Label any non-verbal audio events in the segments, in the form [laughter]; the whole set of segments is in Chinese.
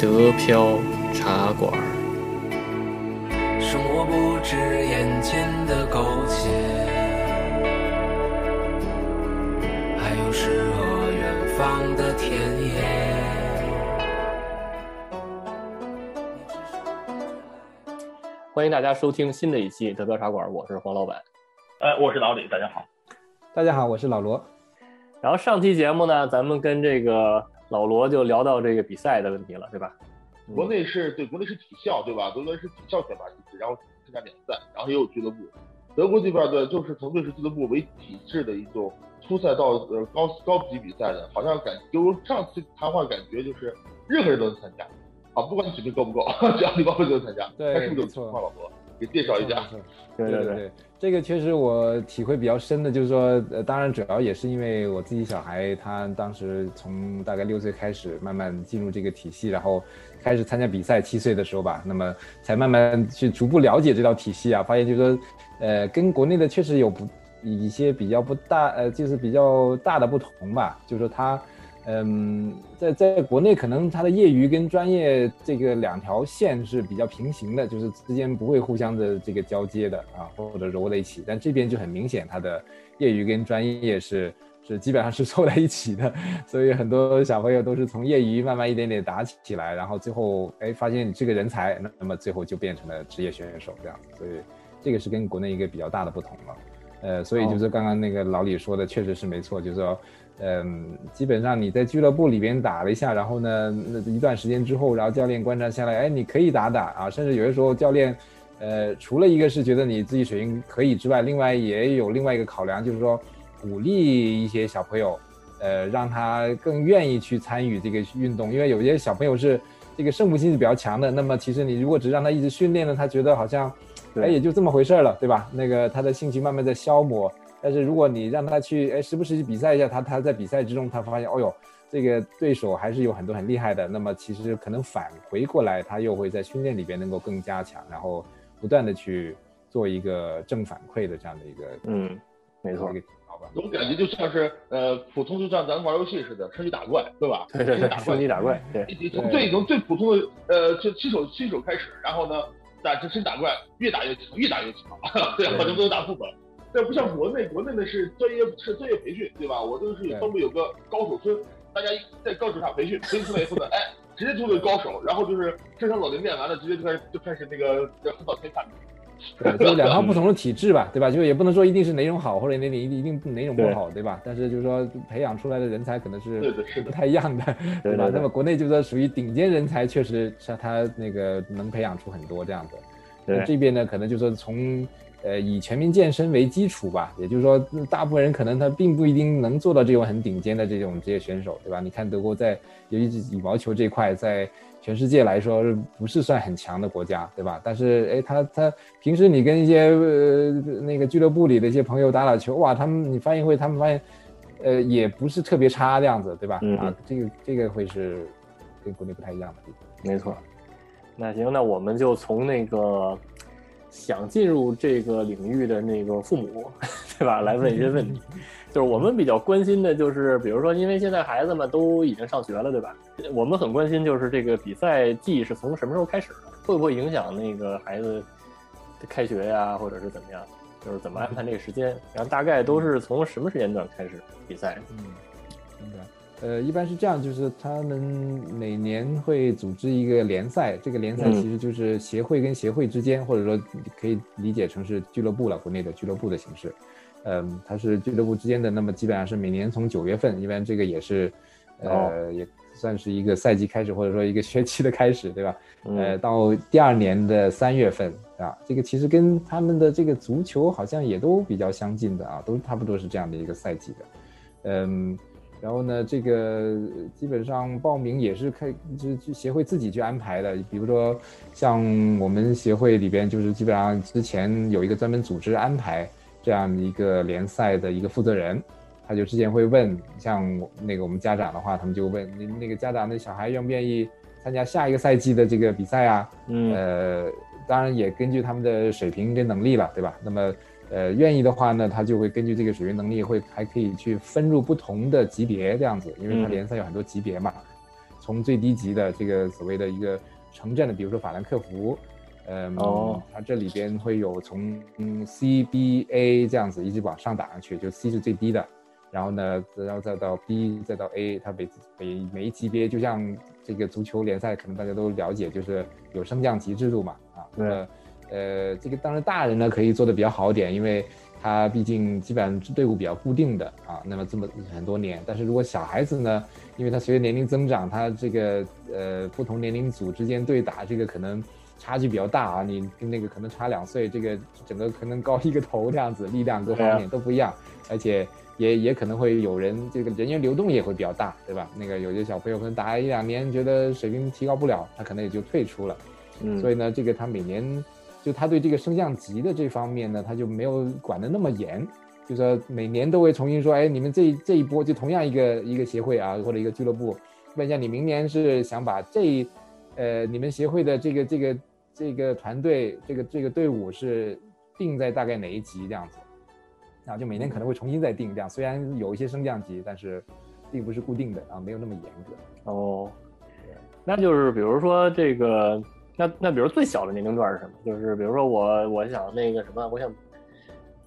德飘茶馆。生活不止眼前的苟且，还有诗和远方的田野。欢迎大家收听新的一期德飘茶馆，我是黄老板。哎，我是老李，大家好。大家好，我是老罗。然后上期节目呢，咱们跟这个老罗就聊到这个比赛的问题了，对吧？国内是对，国内是体校，对吧？国内是体校选拔机制，然后参加联赛，然后也有俱乐部。德国这边的就是从队是俱乐部为体制的一种初赛到呃高高级比赛的，好像感给我上次谈话感觉就是任何人都能参加。啊，不管你水平够不够，[laughs] 只要你报名就能参加。对，看是不是有情况，老罗给介绍一下。对对对，这个确实我体会比较深的，就是说，呃，当然主要也是因为我自己小孩，他当时从大概六岁开始慢慢进入这个体系，然后开始参加比赛，七岁的时候吧，那么才慢慢去逐步了解这套体系啊，发现就是说，呃，跟国内的确实有不一些比较不大，呃，就是比较大的不同吧，就是说他。嗯，在在国内可能他的业余跟专业这个两条线是比较平行的，就是之间不会互相的这个交接的啊，或者揉在一起。但这边就很明显，他的业余跟专业是是基本上是凑在一起的，所以很多小朋友都是从业余慢慢一点点打起来，然后最后哎发现你是个人才，那那么最后就变成了职业选手这样。所以这个是跟国内一个比较大的不同了。呃，所以就是刚刚那个老李说的，确实是没错，就是说。嗯，基本上你在俱乐部里边打了一下，然后呢，那一段时间之后，然后教练观察下来，哎，你可以打打啊，甚至有的时候教练，呃，除了一个是觉得你自己水平可以之外，另外也有另外一个考量，就是说鼓励一些小朋友，呃，让他更愿意去参与这个运动，因为有些小朋友是这个胜负心是比较强的，那么其实你如果只让他一直训练呢，他觉得好像，哎，也就这么回事了，对吧？那个他的兴趣慢慢在消磨。但是如果你让他去，哎，时不时去比赛一下，他他在比赛之中，他发现，哦呦，这个对手还是有很多很厉害的。那么其实可能返回过来，他又会在训练里边能够更加强，然后不断的去做一个正反馈的这样的一个，嗯，没错，好吧。我感觉就像是，呃，普通就像咱玩游戏似的，升级打怪，对吧？对对对，升级打怪，对。你从最从最普通的，呃，就新手新手开始，然后呢，打升级打怪，越打越强，越打越强，[laughs] 对，好像都能打副本。这不像国内，国内的是专业是专业培训，对吧？我都是东北有个高手村，大家在高手上培训，培训出来以后呢，哎，直接成为高手，然后就是正常老林练完了，直接就开始就开始那个横扫天下。对，就两套不同的体制吧，对吧？就也不能说一定是哪种好，或者哪哪一定哪种不好，对吧？但是就是说培养出来的人才可能是不太一样的，对吧？那么国内就是说属于顶尖人才，确实像他那个能培养出很多这样子。对，这边呢，可能就是说从。呃，以全民健身为基础吧，也就是说，大部分人可能他并不一定能做到这种很顶尖的这种职业选手，对吧？你看德国在，尤其是羽毛球这块，在全世界来说不是算很强的国家，对吧？但是，哎，他他平时你跟一些呃那个俱乐部里的一些朋友打打球，哇，他们你发现会，他们发现，呃，也不是特别差的样子，对吧？啊，这个这个会是跟国内不太一样的地方。没错。那行，那我们就从那个。想进入这个领域的那个父母，[laughs] 对吧？来问一些问题，[laughs] 就是我们比较关心的，就是比如说，因为现在孩子们都已经上学了，对吧？我们很关心，就是这个比赛季是从什么时候开始的？会不会影响那个孩子开学呀，或者是怎么样？就是怎么安排这个时间？然后大概都是从什么时间段开始比赛？嗯，明白。呃，一般是这样，就是他们每年会组织一个联赛，这个联赛其实就是协会跟协会之间，或者说可以理解成是俱乐部了，国内的俱乐部的形式。嗯，它是俱乐部之间的，那么基本上是每年从九月份，一般这个也是，呃，也算是一个赛季开始，或者说一个 [laughs] 学期的开始，对吧？呃，到第二年的三月份啊，这个其实跟他们的这个足球好像也都比较相近的啊，都差不多是这样的一个赛季的，嗯。然后呢，这个基本上报名也是开，就是去协会自己去安排的。比如说，像我们协会里边，就是基本上之前有一个专门组织安排这样一个联赛的一个负责人，他就之前会问，像那个我们家长的话，他们就问那那个家长那小孩愿不愿意参加下一个赛季的这个比赛啊？嗯，呃，当然也根据他们的水平跟能力了，对吧？那么。呃，愿意的话呢，他就会根据这个水平能力，会还可以去分入不同的级别这样子，因为他联赛有很多级别嘛，从最低级的这个所谓的一个城镇的，比如说法兰克福，嗯，哦。它这里边会有从嗯 C、B、A 这样子一直往上打上去，就 C 是最低的，然后呢，然后再到 B，再到 A，它每每每一级别就像这个足球联赛，可能大家都了解，就是有升降级制度嘛，啊，那呃，这个当然大人呢可以做的比较好一点，因为他毕竟基本上是队伍比较固定的啊，那么这么很多年，但是如果小孩子呢，因为他随着年龄增长，他这个呃不同年龄组之间对打，这个可能差距比较大啊，你跟那个可能差两岁，这个整个可能高一个头这样子，力量各方面都不一样，而且也也可能会有人这个人员流动也会比较大，对吧？那个有些小朋友可能打一两年，觉得水平提高不了，他可能也就退出了。嗯，所以呢，这个他每年就他对这个升降级的这方面呢，他就没有管得那么严，就说每年都会重新说，哎，你们这这一波就同样一个一个协会啊，或者一个俱乐部，问一下你明年是想把这呃你们协会的这个这个这个团队这个这个队伍是定在大概哪一级这样子，然后就每年可能会重新再定这样，虽然有一些升降级，但是并不是固定的啊，没有那么严格。哦，那就是比如说这个，那那比如最小的年龄段是什么？就是比如说我我想那个什么，我想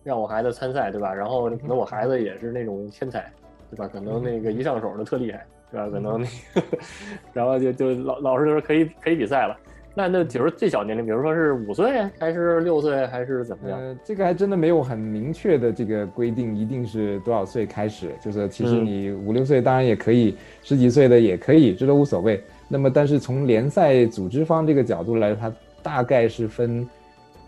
让我孩子参赛，对吧？然后可能我孩子也是那种天才，对吧？可能那个一上手就特厉害，对吧？可能那个，[laughs] 然后就就老老师就说可以可以比赛了。那那比如最小年龄，比如说是五岁还是六岁还是怎么样？呃，这个还真的没有很明确的这个规定，一定是多少岁开始。就是其实嗯你五六岁当然也可以，十几岁的也可以，这都无所谓。那么，但是从联赛组织方这个角度来，它大概是分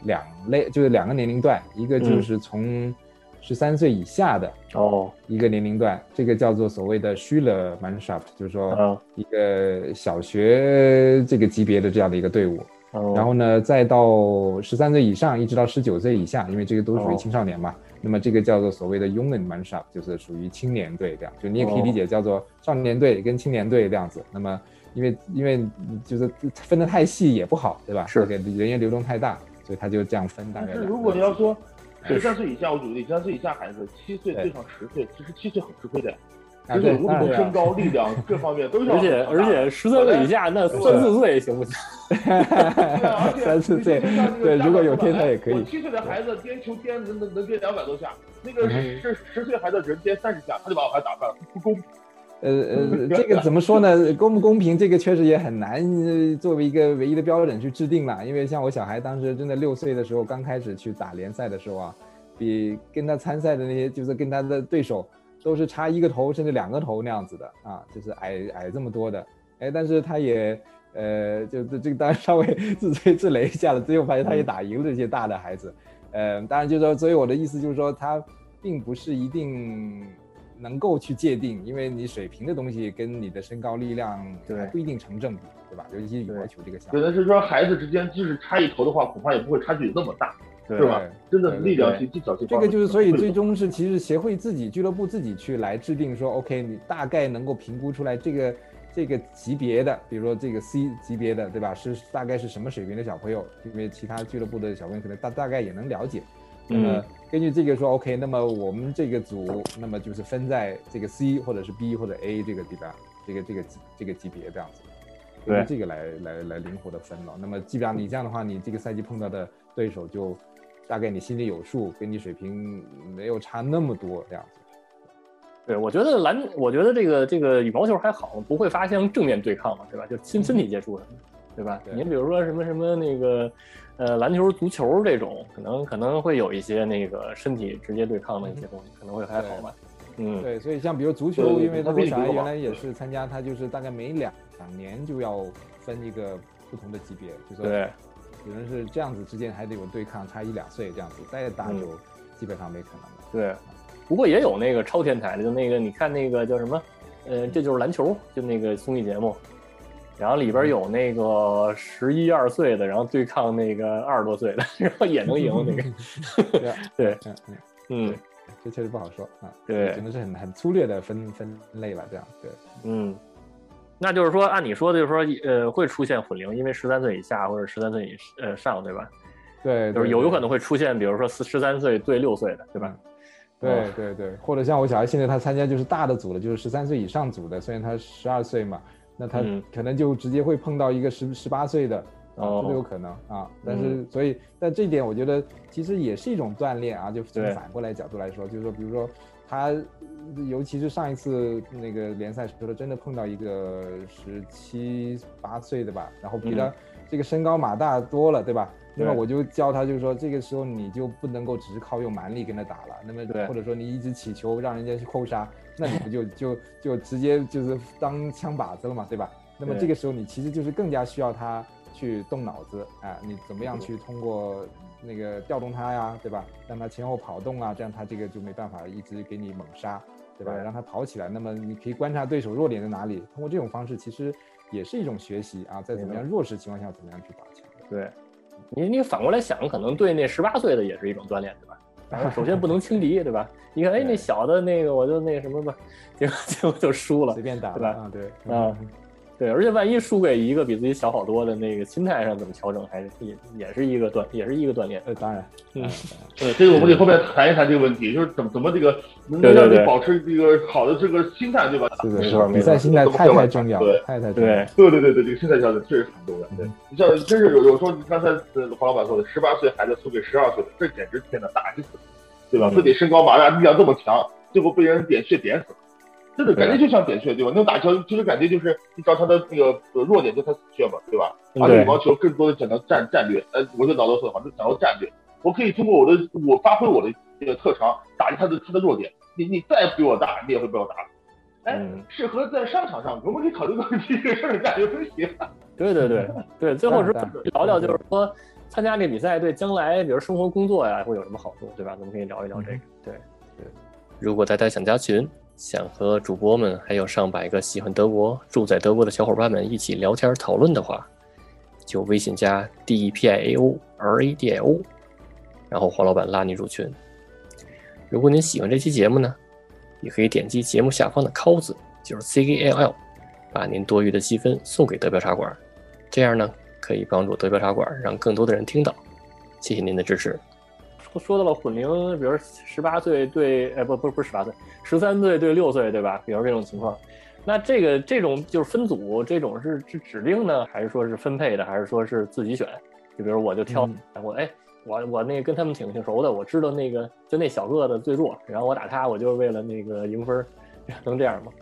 两类，就是两个年龄段，一个就嗯是从十三岁以下的哦，一个年龄段，这个叫做所谓的 Schüler Mannschaft，就是说嗯一个小学这个级别的这样的一个队伍。哦然后呢，再到十三岁以上，一直到十九岁以下，因为这个都属于哦青少年嘛。那么这个叫做所谓的 Jungen Mannschaft，就是属于青年队这样，就你也可以理解叫做少年队跟青年队这样子。那么因为因为就是分得太细也不好，对吧？是给人员流动太大，所以他就这样分大概。但是如果你要说十三岁以下，我举个例，十三岁以下孩子，七岁对对上十岁，其实七岁很吃亏的。啊，就是对，无论当然身高、力量各方面都是要而且而且十三岁以下那三四岁行不行？[laughs] 而且 [laughs] 三四岁对如果有天才也可以我七岁的孩子颠球颠能能能颠两百多下，那个嗯是十岁孩子只能颠三十下，他就把我孩子打败了，不公平。呃呃，这个怎么说呢？[laughs] 公不公平，这个确实也很难呃作为一个唯一的标准去制定了。因为像我小孩当时真的六岁的时候，刚开始去打联赛的时候啊，比跟他参赛的那些，就是跟他的对手都是差一个头甚至两个头那样子的啊，就是矮矮这么多的。哎，但是他也呃，就这这个当然稍微 [laughs] 自吹自擂一下了，最后发现他也打赢了这些大的孩子。呃，当然就是说，所以我的意思就是说，他并不是一定能够去界定，因为你水平的东西跟你的身高力量还不一定成正比，对吧？尤其是羽毛球这个项可目，能是说孩子之间就是差一头的话，恐怕也不会差距有那么大，对是吧？真的对力量对性、技巧性这个就是所以最终是其实协会自己俱乐部自己去来制定说，OK，你大概能够评估出来这个这个级别的，比如说这个 C 级别的，对吧？是大概是什么水平的小朋友？因为其他俱乐部的小朋友可能大大概也能了解。那么嗯根据这个说，OK，那么我们这个组，那么就是分在这个 C 或者是 B 或者 A 这个地方，这个这个这个级别这样子，根据对这个来来来灵活的分了。那么基本上你这样的话，你这个赛季碰到的对手就大概你心里有数，跟你水平没有差那么多这样子。对，我觉得篮，我觉得这个这个羽毛球还好，不会发生正面对抗嘛，对吧？就亲身体接触什么的，对吧？对您比如说什么什么那个，呃，篮球、足球这种，可能可能会有一些那个身体直接对抗的一些东西，可能会还好吧。嗯，对，所以像比如足球，因为他它比我小孩你多嘛原来也是参加，他就是大概每两两年就要分一个不同的级别，就说对，有人是这样子之间还得有对抗，差一两岁这样子，再打嗯就基本上没可能了。对，不过也有那个超天才的，就那个你看那个叫什么，呃，这就是篮球，就那个综艺节目，然后里边有那个十一二岁的，然后对抗那个二十多岁的，[laughs] 然后也能赢 [laughs] 那个。对 [laughs] 嗯嗯，嗯这确实不好说啊。对只能是很很粗略的分分类吧，这样对。嗯，那就是说，按你说的，就是说，呃，会出现混龄，因为十三岁以下或者十三岁以呃上，对吧？对，就是有有可能会出现，比如说十十三岁对六岁的，对吧？对哦对对，或者像我小孩现在他参加就是大的组了，就是十三岁以上组的，虽然他十二岁嘛，那他嗯可能就直接会碰到一个十十八岁的，啊，这都有哦，可能啊。但是嗯所以，但这一点我觉得其实也是一种锻炼啊。就从反过来角度来说，就是说，比如说他，尤其是上一次那个联赛时候，真的碰到一个十七八岁的吧，然后比他嗯这个身高马大多了，对吧？那么我就教他，就是说这个时候你就不能够只是靠用蛮力跟他打了，那么或者说你一直起球让人家去扣杀，那你不就就就直接就是当枪靶子了嘛，对吧？那么这个时候你其实就是更加需要他去动脑子啊，你怎么样去通过那个调动他呀，对吧？让他前后跑动啊，这样他这个就没办法一直给你猛杀，对吧？让他跑起来，那么你可以观察对手弱点在哪里，通过这种方式其实也是一种学习啊，在怎么样弱势情况下怎么样去打强。对，你你反过来想，可能对那十八岁的也是一种锻炼，对吧？首先不能轻敌，对吧？你看，哎，[laughs] 那小的那个我就那什么吧，结果结果就输了随，便打对吧啊，对啊对，而且万一输给一个比自己小好多的那个心态上怎么调整，还是也也是一个锻，也是一个锻炼。呃，当然，嗯对，这个我们得后面谈一谈这个问题，就是怎么怎么这个能对对对让你保持这个好的这个心态，对吧？是的，没是的，错没错比赛心态太太重要了对，太太重要对。对对对对，这个心态调整确实很重要。对嗯你像真是有有时候，你刚才呃黄老板说的，十八岁孩子输给十二岁的，这简直天呐，打击死，对吧？嗯自己身高马大，力量这么强，最后被人点穴点死了。真的感觉就像点穴，对吧？那种打球其实感觉就是你找他的那个呃弱点，就他死穴嘛，对吧？而对羽毛球更多的讲到战战略，呃，我就老多说的话，就讲到战略。我可以通过我的我发挥我的这个特长，打击他的他的弱点。你你再比我大，你也会被我打死。哎，嗯适合在商场上，我们可以考虑个问题，这个事儿战略分析。对对对对，最后是聊聊，就是说参加这比赛对将来，比如生活工作呀，会有什么好处，对吧？咱们可以聊一聊这个。对对，如果大家想加群，想和主播们还有上百个喜欢德国、住在德国的小伙伴们一起聊天讨论的话，就微信加 D E P I A O R A D I O，然后黄老板拉你入群。如果您喜欢这期节目呢，也可以点击节目下方的 c 字，就是 C K L L，把您多余的积分送给德标茶馆，这样呢可以帮助德标茶馆让更多的人听到。谢谢您的支持。说说到了混龄，比如十八岁对，哎不不不是十八岁，十三岁对六岁，对吧？比如这种情况，那这个这种就是分组，这种是是指定呢，还是说是分配的，还是说是自己选？就比如我就挑、嗯我哎。我我那个跟他们挺挺熟的，我知道那个就那小个子最弱，然后我打他，我就是为了那个赢分儿，[laughs] 能这样吗？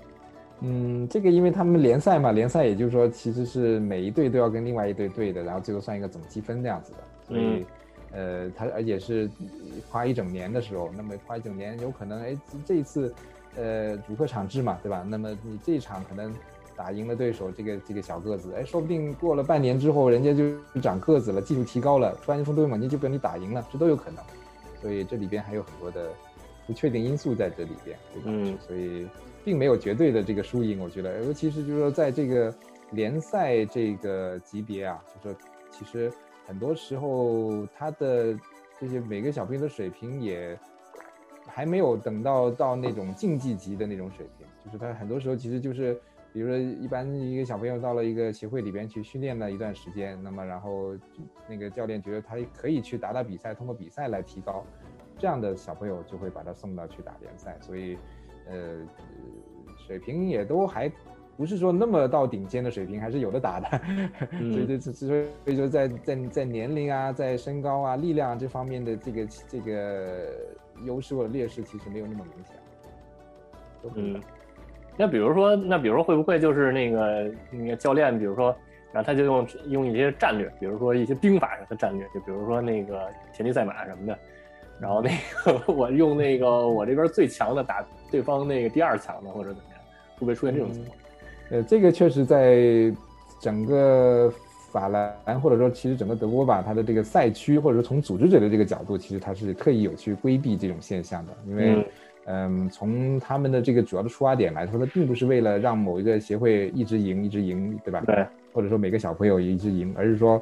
嗯，这个因为他们联赛嘛，联赛也就是说其实是每一队都要跟另外一队对的，然后最后算一个总积分这样子的，所以，呃，他而且是花一整年的时候，那么花一整年有可能，哎，这一次，呃，主客场制嘛，对吧？那么你这一场可能打赢了对手这个这个小个子，哎，说不定过了半年之后，人家就长个子了，技术提高了，突然间从对猛进就跟你打赢了，这都有可能，所以这里边还有很多的不确定因素在这里边，对吧？嗯所以并没有绝对的这个输赢，我觉得，尤其是就是说在这个联赛这个级别啊，就是说其实很多时候他的这些每个小朋友的水平也还没有等到到那种竞技级的那种水平，就是他很多时候其实就是。比如说，一般一个小朋友到了一个协会里边去训练了一段时间，那么然后那个教练觉得他可以去打打比赛，通过比赛来提高，这样的小朋友就会把他送到去打联赛，所以，呃，水平也都还不是说那么到顶尖的水平，还是有的打的。[laughs] 所以这这所以所以说在在在年龄啊，在身高啊、力量这方面的这个这个优势或者劣势，其实没有那么明显。嗯，那比如说，那比如说会不会就是那个那个教练，比如说，然后他就用用一些战略，比如说一些兵法上的战略，就比如说那个田忌赛马什么的，然后那个 [laughs] 我用那个我这边最强的打对方那个第二强的，或者怎么样，会不会出现这种情况？呃，这个确实在整个法兰或者说其实整个德国吧，它的这个赛区或者说从组织者的这个角度，其实它是特意有去规避这种现象的，因为。嗯嗯，从他们的这个主要的出发点来说，它并不是为了让某一个协会一直赢，一直赢，对吧？对，或者说每个小朋友一直赢，而是说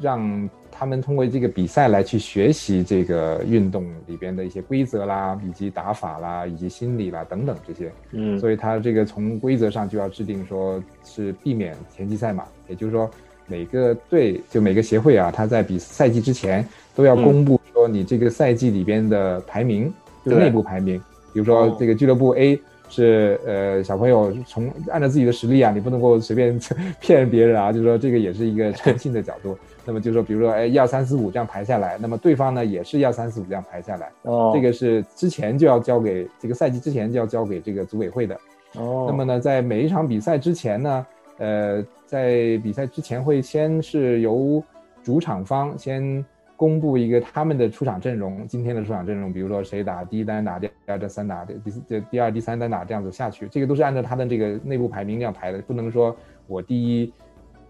让他们通过这个比赛来去学习这个运动里边的一些规则啦，以及打法啦，以及心理啦等等这些。嗯，所以他这个从规则上就要制定说是避免田忌赛马，也就是说每个队就每个协会啊，他在比赛季之前都要公布说你这个赛季里边的排名。就内部排名，比如说这个俱乐部 A，是呃小朋友从按照自己的实力啊，你不能够随便 [laughs] 骗别人啊，就是说这个也是一个诚信的角度。那么就是说，比如说哎一二三四五这样排下来，那么对方呢也是一二三四五这样排下来，哦，这个是之前就要交给这个赛季之前就要交给这个组委会的。哦，那么呢，在每一场比赛之前呢，呃，在比赛之前会先是由主场方先公布一个他们的出场阵容，今天的出场阵容，比如说谁打第一单打，第二单三打，第四这第二第三单打这样子下去，这个都是按照他的这个内部排名这样排的，不能说我第一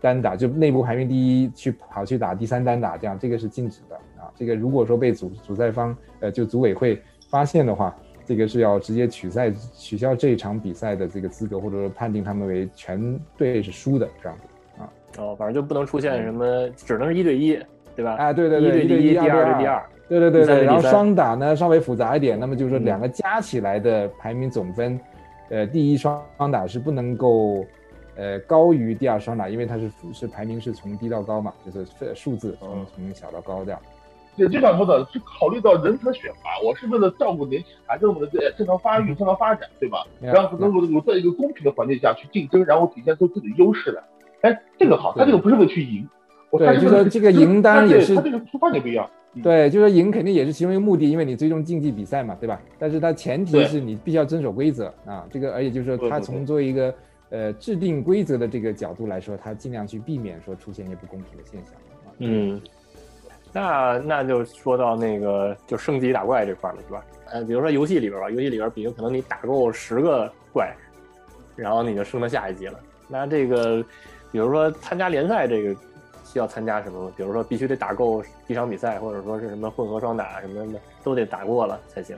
单打就内部排名第一去跑去打第三单打，这样这个是禁止的啊。这个如果说被主主赛方呃就组委会发现的话，这个是要直接取赛取消这一场比赛的这个资格，或者说判定他们为全队是输的这样子啊。哦，反正就不能出现什么，只能是一对一，对吧？哎，对对对，一对一，第二对第二，对对对对。然后双打呢稍微复杂一点，那么就是说嗯两个加起来的排名总分，呃，第一双双打是不能够呃高于第二双打，因为它是是排名是从低到高嘛，就是呃数字从哦从小到高这样。对，就像说的，是考虑到人才选拔，我是为了照顾年轻孩子们的呃正常发育、正常发展，对吧？然后能够有在一个公平的环境下去竞争，然后体现出自己的优势来。哎，这个好，他这个不是为了去赢，我对就是说这个赢当然也是他这个出发点不一样。嗯，对，就是赢肯定也是其中一个目的，因为你最终竞技比赛嘛，对吧？但是它前提是你必须要遵守规则啊，这个而且就是说，它对对对从作为一个呃制定规则的这个角度来说，它尽量去避免说出现一些不公平的现象。嗯，那那就说到那个就升级打怪这块了，是吧？呃，比如说游戏里边吧，游戏里边，比如可能你打够十个怪，然后你就升到下一级了。那这个，比如说参加联赛，这个需要参加什么？比如说必须得打够一场比赛，或者说是什么混合双打什么的，都得打过了才行。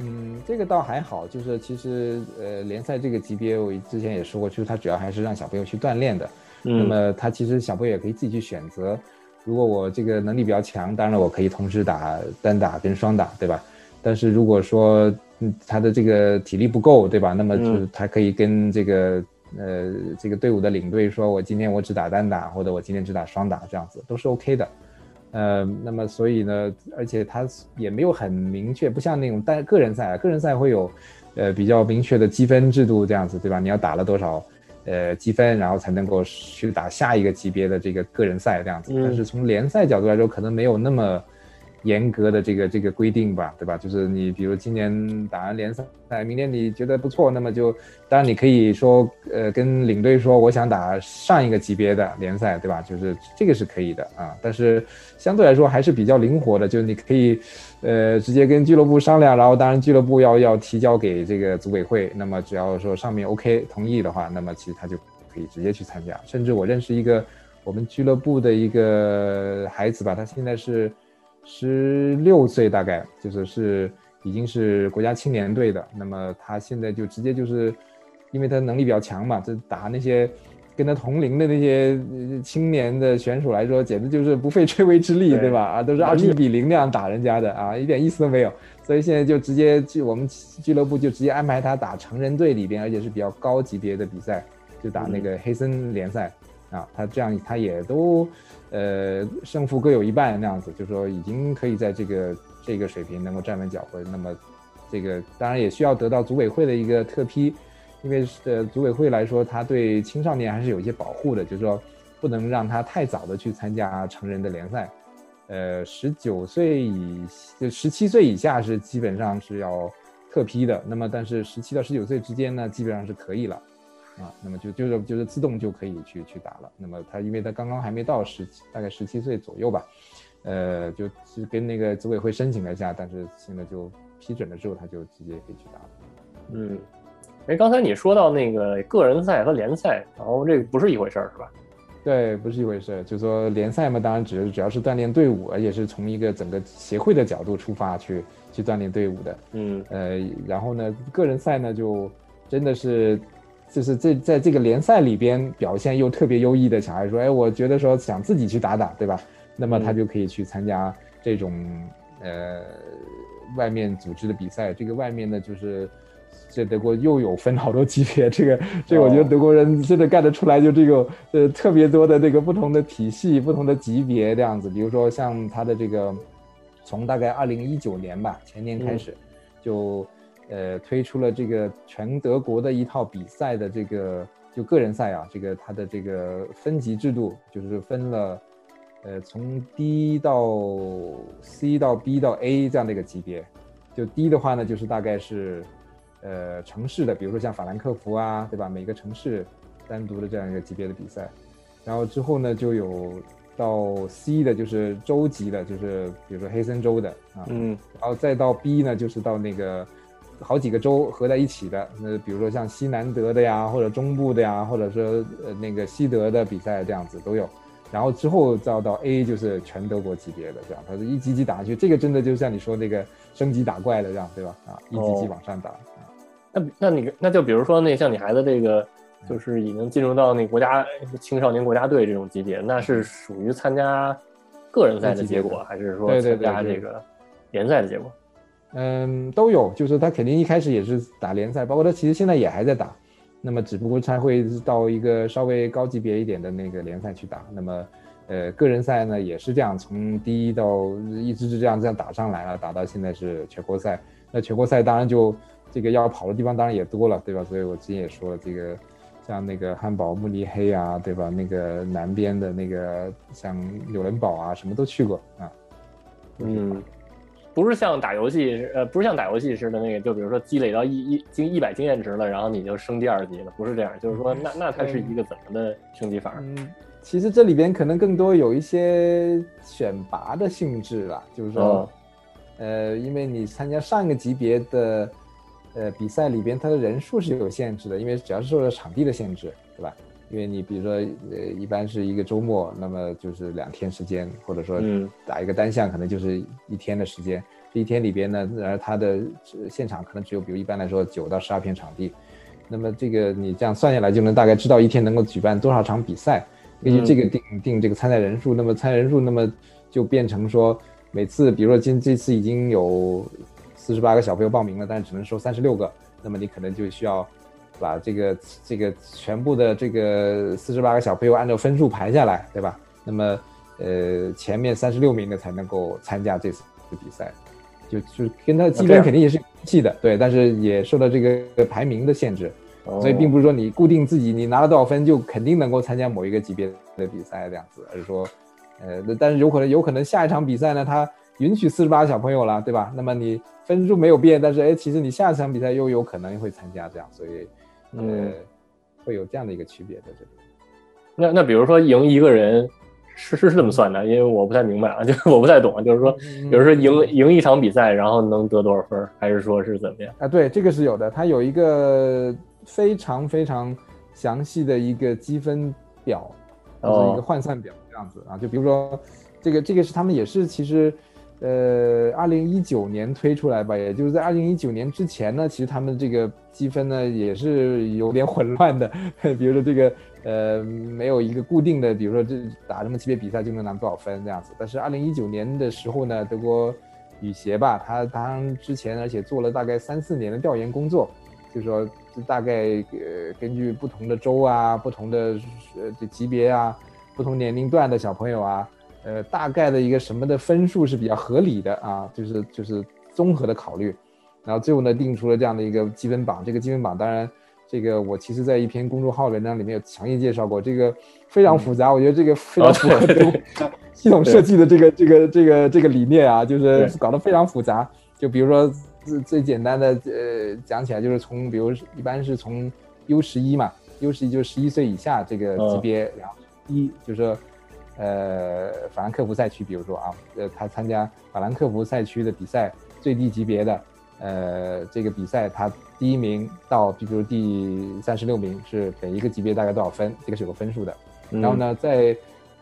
嗯，这个倒还好，就是其实呃联赛这个级别，我之前也说过，就是它主要还是让小朋友去锻炼的。那嗯么他其实小朋友也可以自己去选择，如果我这个能力比较强，当然我可以同时打单打跟双打，对吧？但是如果说嗯他的这个体力不够，对吧？那么就是嗯他可以跟这个呃这个队伍的领队说，我今天我只打单打，或者我今天只打双打，这样子都是 OK 的。呃，那么所以呢，而且他也没有很明确，不像那种单个人赛，个人赛会有呃比较明确的积分制度这样子，对吧？你要打了多少呃积分，然后才能够去打下一个级别的这个个人赛这样子。但是从联赛角度来说，可能没有那么严格的这个这个规定吧，对吧？就是你比如今年打完联赛，明年你觉得不错，那么就当然你可以说呃跟领队说我想打上一个级别的联赛，对吧？就是这个是可以的啊，但是相对来说还是比较灵活的，就是你可以呃直接跟俱乐部商量，然后当然俱乐部要要提交给这个组委会，那么只要说上面 OK 同意的话，那么其实他就可以直接去参加。甚至我认识一个我们俱乐部的一个孩子吧，他现在是十六岁，大概就是是已经是国家青年队的。那么他现在就直接就是，因为他能力比较强嘛，这打那些跟他同龄的那些呃青年的选手来说，简直就是不费吹灰之力，对对吧？啊，都是二十一比零那样打人家的啊，一点意思都没有。所以现在就直接去我们俱乐部就直接安排他打成人队里边，而且是比较高级别的比赛，就打那个黑森联赛。啊，他这样他也都，呃，胜负各有一半那样子，就是说已经可以在这个这个水平能够站稳脚跟。那么，这个当然也需要得到组委会的一个特批，因为呃组委会来说，他对青少年还是有一些保护的，就是说不能让他太早的去参加成人的联赛。呃，十九岁以就十七岁以下是基本上是要特批的，那么但是十七到十九岁之间呢，基本上是可以了。啊，那么就就是就是自动就可以去去打了。那么他因为他刚刚还没到十七，大概十七岁左右吧，呃，就是跟那个组委会申请了一下，但是现在就批准了之后，他就直接可以去打了。嗯，哎，刚才你说到那个个人赛和联赛，然后这个不是一回事儿，是吧？对，不是一回事儿。就说联赛嘛，当然只主要是锻炼队伍，而且是从一个整个协会的角度出发去去锻炼队伍的。嗯呃，然后呢，个人赛呢就真的是，就是这在这个联赛里边表现又特别优异的小孩说，哎，我觉得说想自己去打打，对吧？那么他嗯就可以去参加这种呃外面组织的比赛。这个外面呢，就是这德国又有分好多级别，这个这个我觉得哦德国人真的干得出来，就这个呃特别多的这个不同的体系、不同的级别这样子。比如说像他的这个，从大概二零一九年吧，前年开嗯始。就呃推出了这个全德国的一套比赛的这个就个人赛啊，这个它的这个分级制度就是分了呃从 D 到 C 到 B 到 A 这样的一个级别，就 D 的话呢就是大概是呃城市的，比如说像法兰克福啊，对吧？每个城市单独的这样一个级别的比赛，然后之后呢就有。到 C 的就是州级的，就是比如说黑森州的啊，嗯，然后再到 B 呢，就是到那个好几个州合在一起的，那比如说像西南德的呀，或者中部的呀，或者说呃那个西德的比赛这样子都有，然后之后再到 A 就是全德国级别的这样，它是一级级打下去，这个真的就像你说那个升级打怪的这样，对吧？啊，一级级往上打。那那你那就比如说那像你孩子这个。就是已经进入到那国家青少年国家队这种级别，那是属于参加个人赛的结果，还是说参加这个联赛的结果？嗯，都有。就是他肯定一开始也是打联赛，包括他其实现在也还在打，那么只不过他会到一个稍微高级别一点的那个联赛去打。那么，呃，个人赛呢也是这样，从第一到一直是这样这样打上来了，打到现在是全国赛。那全国赛当然就这个要跑的地方当然也多了，对吧？所以我之前也说了这个。像那个汉堡、慕尼黑啊，对吧？那个南边的那个像纽伦堡啊，什么都去过啊。嗯，不是像打游戏，呃，不是像打游戏似的那个，就比如说积累到一一经一百经验值了，然后你就升第二级了，不是这样。就是说，那那它是一个怎么的升级法？嗯，其实这里边可能更多有一些选拔的性质吧，就是说，呃，因为你参加上一个级别的。呃，比赛里边它的人数是有限制的，因为主要是受到场地的限制，对吧？因为你比如说，呃，一般是一个周末，那么就是两天时间，或者说打一个单项可能就是一天的时间。这一天里边呢，然后它的现场可能只有，比如一般来说九到十二片场地，那么这个你这样算下来就能大概知道一天能够举办多少场比赛，根据这个定定这个参赛人数，那么参赛人数那么就变成说每次，比如说今这次已经有。四十八个小朋友报名了，但是只能收三十六个，那么你可能就需要把这个这个全部的这个四十八个小朋友按照分数排下来，对吧？那么呃前面三十六名的才能够参加这次比赛，就就跟他积分肯定也是系的，对，但是也受到这个排名的限制，所以并不是说你固定自己你拿了多少分就肯定能够参加某一个级别的比赛这样子，而是说呃但是有可能有可能下一场比赛呢他。允许四十八小朋友了，对吧？那么你分数没有变，但是哎，其实你下一场比赛又有可能会参加，这样，所以呃，会有这样的一个区别在这里。那那比如说赢一个人是是是这么算的？因为我不太明白啊，[laughs] 就是我不太懂，就是说，比如说赢赢一场比赛，然后能得多少分，还是说是怎么样？啊，对，这个是有的，它有一个非常非常详细的一个积分表，就是一个换算表这样子啊。就比如说这个这个是他们也是其实。呃，二零一九年推出来吧，也就是在二零一九年之前呢，其实他们这个积分呢也是有点混乱的。[laughs] 比如说这个呃，没有一个固定的，比如说这打什么级别比赛就能拿多少分这样子。但是二零一九年的时候呢，德国羽协吧，他当之前而且做了大概三四年的调研工作，就是说大概呃根据不同的州啊、不同的呃级别啊、不同年龄段的小朋友啊。呃，大概的一个什么的分数是比较合理的啊？就是就是综合的考虑，然后最后呢定出了这样的一个积分榜。这个积分榜当然，这个我其实在一篇公众号文章里面有详细介绍过，这个 [laughs] [laughs] 非常复杂。我觉得这个非常符合系统设计的这个这个这个这个理念啊，就是搞得非常复杂。就比如说最最简单的呃讲起来，就是从比如一般是从 U 十一嘛，U 十一就是十一岁以下这个级别，然后一就是。呃，法兰克福赛区，比如说啊，呃，他参加法兰克福赛区的比赛，最低级别的，呃，这个比赛他第一名到，比如第三十六名是每一个级别大概多少分？这个是有个分数的。然后呢，在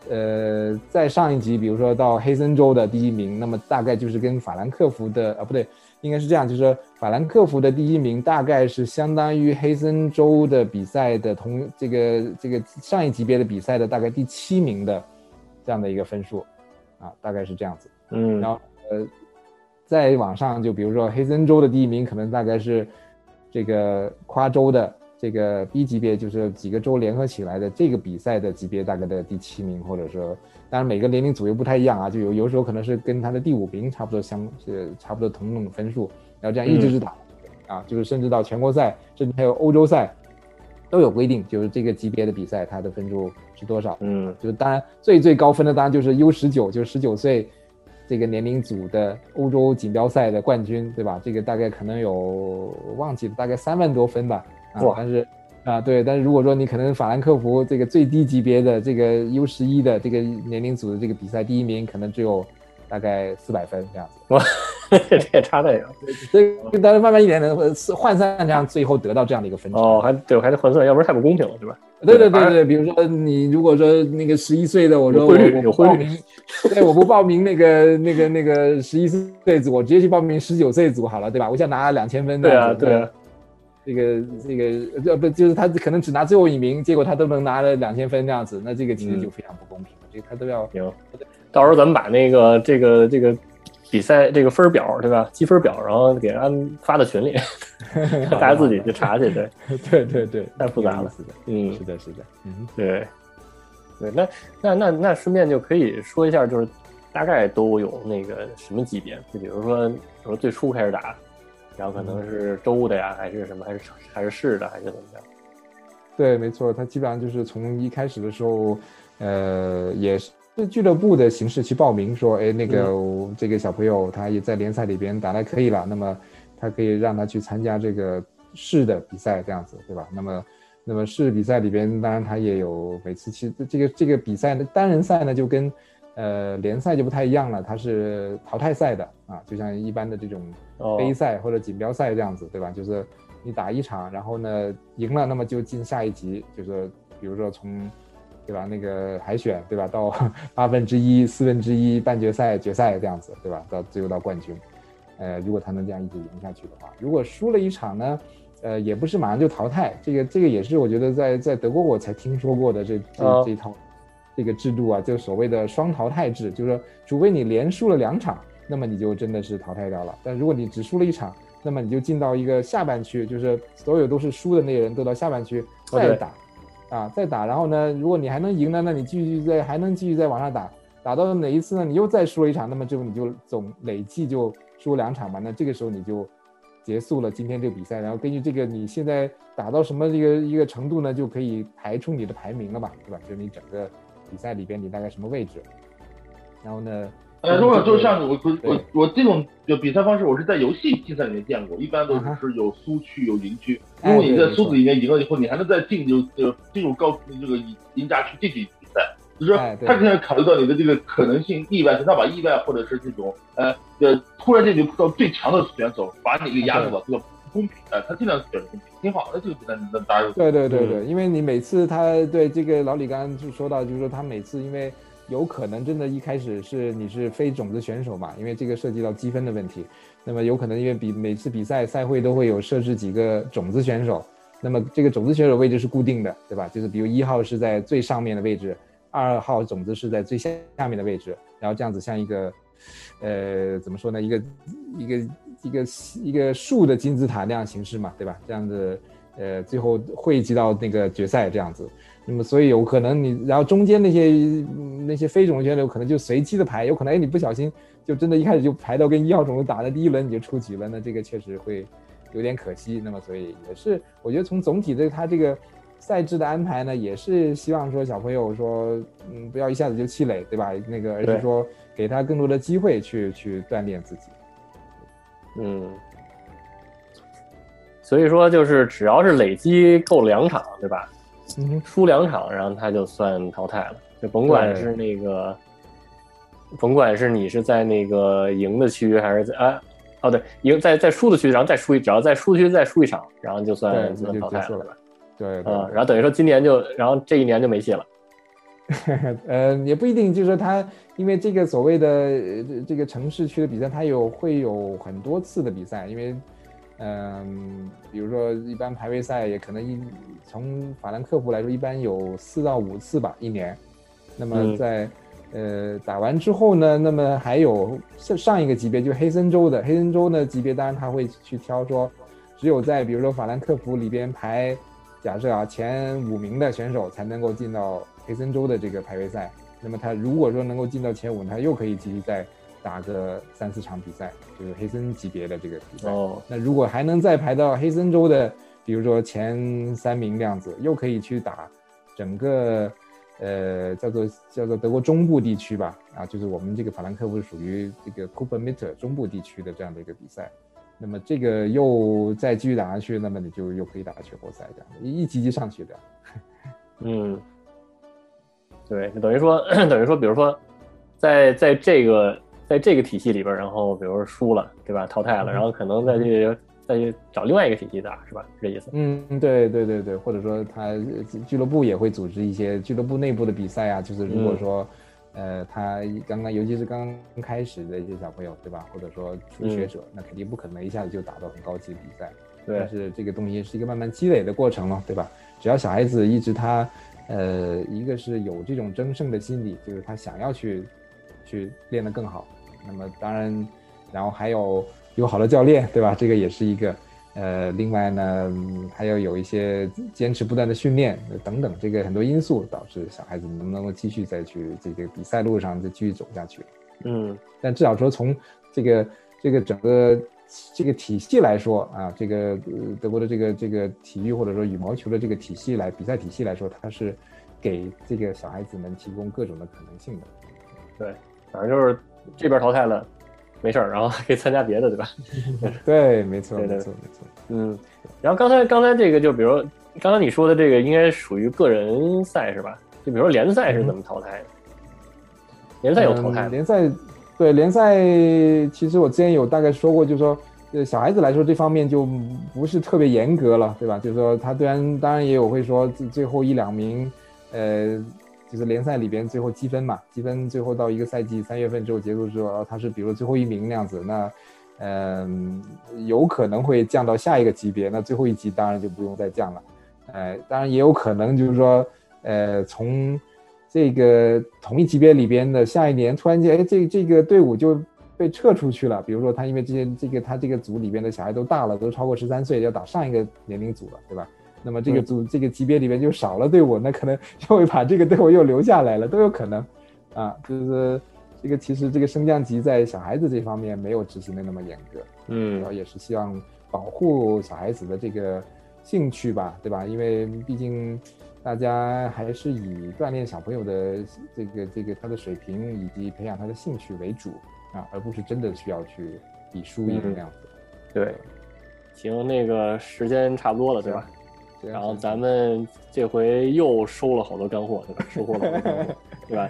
呃在上一级，比如说到黑森州的第一名，那么大概就是跟法兰克福的啊不对，应该是这样，就是法兰克福的第一名大概是相当于黑森州的比赛的同这个这个上一级别的比赛的大概第七名的。这样的一个分数，啊，大概是这样子。嗯，然后呃，再往上，就比如说黑森州的第一名，可能大概是这个夸州的这个 B 级别，就是几个州联合起来的这个比赛的级别，大概的第七名，或者说，当然每个年龄组又不太一样啊，就有有时候可能是跟他的第五名差不多相，是差不多同等分数，然后这样一直是打，啊，就是甚至到全国赛，甚至还有欧洲赛，都有规定，就是这个级别的比赛它的分数是多少。嗯就是当然最最高分的当然就是 U 十九，就是十九岁这个年龄组的欧洲锦标赛的冠军，对吧？这个大概可能有忘记了，大概三万多分吧。啊哇，但是啊对，但是如果说你可能法兰克福这个最低级别的这个 U 十一的这个年龄组的这个比赛第一名，可能只有大概四百分这样子。哇，[laughs] 这也差太远所以大家慢慢一点的换算这样，最后得到这样的一个分值。哦，还对，还得换算，要不然太不公平了，对吧？对对对对，比如说你如果说那个十一岁的，我说我报名，对，我不报名那个那个那个十一岁组，我直接去报名十九岁组好了，对吧？我想拿两千分这对啊，对啊，这个这个呃不就是他可能只拿最后一名，结果他都能拿了两千分这样子，那这个其实就非常不公平了，这个他都要行，到时候咱们把那个这个这个比赛这个分儿表，对吧？积分表，然后给安发到群里，[laughs] 大家自己去查去，对，[laughs] 对对对，太复杂了。嗯。是，的，是的，嗯。对，对，那那那那顺便就可以说一下，就是大概都有那个什么级别，就比如说，比如说最初开始打，然后可能是州的呀，还是什么，还是还是市的，还是怎么样？对，没错，他基本上就是从一开始的时候，呃，也是俱乐部的形式去报名，说，哎，那个、这个小朋友他也在联赛里边打得可以了，那么他可以让他去参加这个市的比赛，这样子，对吧？那么，那么市比赛里边，当然他也有每次其实这个这个比赛的单人赛呢，就跟呃联赛就不太一样了，它是淘汰赛的啊，就像一般的这种哦杯赛或者锦标赛这样子，对吧？就是你打一场，然后呢赢了，那么就进下一级，就是比如说从对吧那个海选对吧到 [laughs] 八分之一、四分之一、半决赛、决赛这样子，对吧？到最后到冠军。呃，如果他能这样一直赢下去的话，如果输了一场呢，呃，也不是马上就淘汰，这个这个也是我觉得在在德国我才听说过的这这、哦这一套这个制度啊，就所谓的双淘汰制，就是说，除非你连输了两场，那么你就真的是淘汰掉了。但如果你只输了一场，那么你就进到一个下半区，就是所有都是输的那些人都到下半区再打，啊，再打。然后呢，如果你还能赢呢，那你继续再还能继续再往上打，打到哪一次呢？你又再输一场，那么就你就总累计就输两场嘛，那这个时候你就结束了今天这个比赛，然后根据这个你现在打到什么一个一个程度呢，就可以排出你的排名了吧，对吧？就是你整个比赛里边你大概什么位置，然后呢，呃，如果就像我我我我这种就比赛方式，我是在游戏竞赛里面见过，一般都是有苏区有赢区。哎如果你在苏子里面赢了以后，你还能再进就就进入高这个赢赢家区继续比赛，就是他肯定考虑到你的这个可能性、意外性，他把意外或者是这种呃呃突然间就碰到最强的选手，把你给压住了，这个不公平，哎，他尽量选公平，挺好的这个比赛，那大家对对对对，因为你每次他对这个老李刚刚就说到，就是说他每次因为有可能真的一开始是你是非种子选手嘛，因为这个涉及到积分的问题，那么有可能因为比每次比赛赛会都会有设置几个种子选手，那么这个种子选手位置是固定的，对吧？就是比如一号是在最上面的位置，二号种子是在最下下面的位置，然后这样子像一个，呃，怎么说呢？一个一个一个一个竖的金字塔那样形式嘛，对吧？这样子，呃，最后汇集到那个决赛这样子。那么所以有可能你，然后中间那些嗯那些非种子选手可能就随机的排，有可能哎你不小心就真的一开始就排到跟一号种子打的第一轮你就出局了，那这个确实会有点可惜。那么所以也是，我觉得从总体的他这个赛制的安排呢，也是希望说小朋友说，嗯，不要一下子就气馁，对吧？那个而对是说给他更多的机会去去锻炼自己。嗯，所以说就是只要是累积够两场，对吧？嗯，输两场，然后他就算淘汰了，就甭管是那个，甭管是你是在那个赢的区还是在啊，哦对，赢在在输的区，然后再输一，只要在输区再输一场，然后就算淘汰了吧？对对啊，然后等于说今年就，然后这一年就没戏了。[laughs] 呃，也不一定，就是说他因为这个所谓的这个城市区的比赛，他有会有很多次的比赛，因为嗯、比如说一般排位赛也可能一从法兰克福来说，一般有四到五次吧一年。那么嗯在、呃打完之后呢，那么还有上上一个级别就是黑森州的黑森州呢级别，当然他会去挑说，只有在比如说法兰克福里边排假设啊前五名的选手才能够进到黑森州的这个排位赛。那么他如果说能够进到前五，他又可以继续再打个三四场比赛，就是黑森级别的这个比赛。哦，那如果还能再排到黑森州的，比如说前三名这样子，又可以去打整个呃叫做叫做德国中部地区吧，啊，就是我们这个法兰克福属于这个 c o o p e r m i t t e r 中部地区的这样的一个比赛。那么这个又再继续打下去，那么你就又可以打全国赛这样，一一级级上去的。[laughs] 嗯，对，等于说 [clears throat] 等于说，比如说在在这个在这个体系里边，然后比如说输了，对吧？淘汰了，然后可能再去再去找另外一个体系打，是吧？是这意思？嗯，对对对对，或者说他呃俱乐部也会组织一些俱乐部内部的比赛啊，就是如果说。呃，他刚刚，尤其是刚刚开始的一些小朋友，对吧？或者说初学者，那肯定不可能一下子就打到很高级的比赛。对但是这个东西是一个慢慢积累的过程嘛，对吧？只要小孩子一直他，呃，一个是有这种争胜的心理，就是他想要去去练得更好。那么当然，然后还有有好的教练，对吧？这个也是一个。呃，另外呢，嗯还要有一些坚持不断的训练呃等等，这个很多因素导致小孩子能不能够继续再去这个比赛路上再继续走下去。嗯但至少说从这个这个整个这个体系来说啊，这个呃德国的这个这个体育或者说羽毛球的这个体系来比赛体系来说，它是给这个小孩子们提供各种的可能性的。对，反正就是这边淘汰了，没事儿，然后可以参加别的，对吧？[laughs] [laughs] 对，没错，没错，没错。嗯，然后刚才刚才这个就比如刚才你说的这个应该属于个人赛是吧？就比如说联赛是怎么淘汰的？联赛有淘汰联赛，对联赛，其实我之前有大概说过，就是说，呃，小孩子来说这方面就不是特别严格了，对吧？就是说，他虽然当然也有会说最最后一两名，呃，就是联赛里边最后积分嘛，积分最后到一个赛季三月份之后结束之后，哦他是比如最后一名那样子，那。嗯，有可能会降到下一个级别，那最后一级当然就不用再降了。呃，当然也有可能就是说，呃，从这个同一级别里边的下一年突然间，哎，这这个队伍就被撤出去了。比如说他因为这些这个他这个组里边的小孩都大了，都超过十三岁，要打上一个年龄组了，对吧？那么这个组、这个级别里面就少了队伍，那可能就会把这个队伍又留下来了，都有可能。啊，就是这个其实这个升降级在小孩子这方面没有执行的那么严格。嗯，然后也是希望保护小孩子的这个兴趣吧，对吧？因为毕竟大家还是以锻炼小朋友的这个这个他的水平以及培养他的兴趣为主啊，而不是真的需要去比输赢嗯那样子。对，行，那个时间差不多了，对吧？然后咱们这回又收了好多干货，对吧？收获了好多干货，[laughs] 对吧？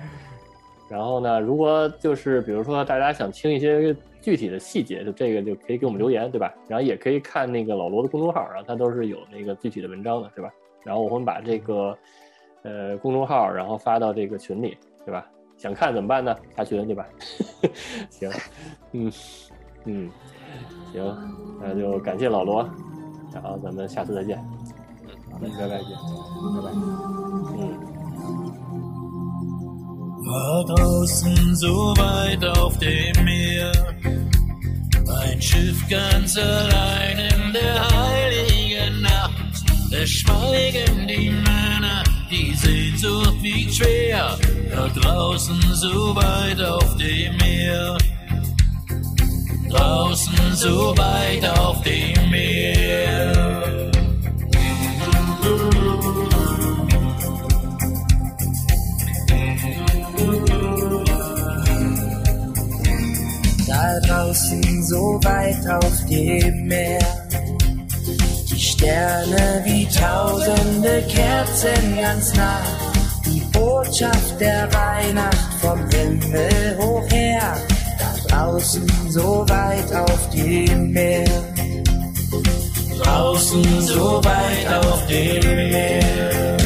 然后呢，如果就是比如说大家想听一些具体的细节，就这个就可以给我们留言，对吧？然后也可以看那个老罗的公众号，然后他都是有那个具体的文章的，对吧？然后我们把这个呃公众号然后发到这个群里，对吧？想看怎么办呢？加群，对吧？[laughs] 行，嗯嗯，行，那就感谢老罗，然后咱们下次再见。bener War draußen so weit auf dem Meer, ein Schiff ganz allein in der heiligen Nacht. Es schweigen die Männer, die Sehnsucht wiegt schwer. Da draußen so weit auf dem Meer, draußen so weit auf dem Meer da draußen so weit auf dem Meer. Die Sterne wie tausende Kerzen ganz nah. Die Botschaft der Weihnacht vom Himmel hoch her. Da draußen so weit auf dem Meer draußen so weit auf dem Meer.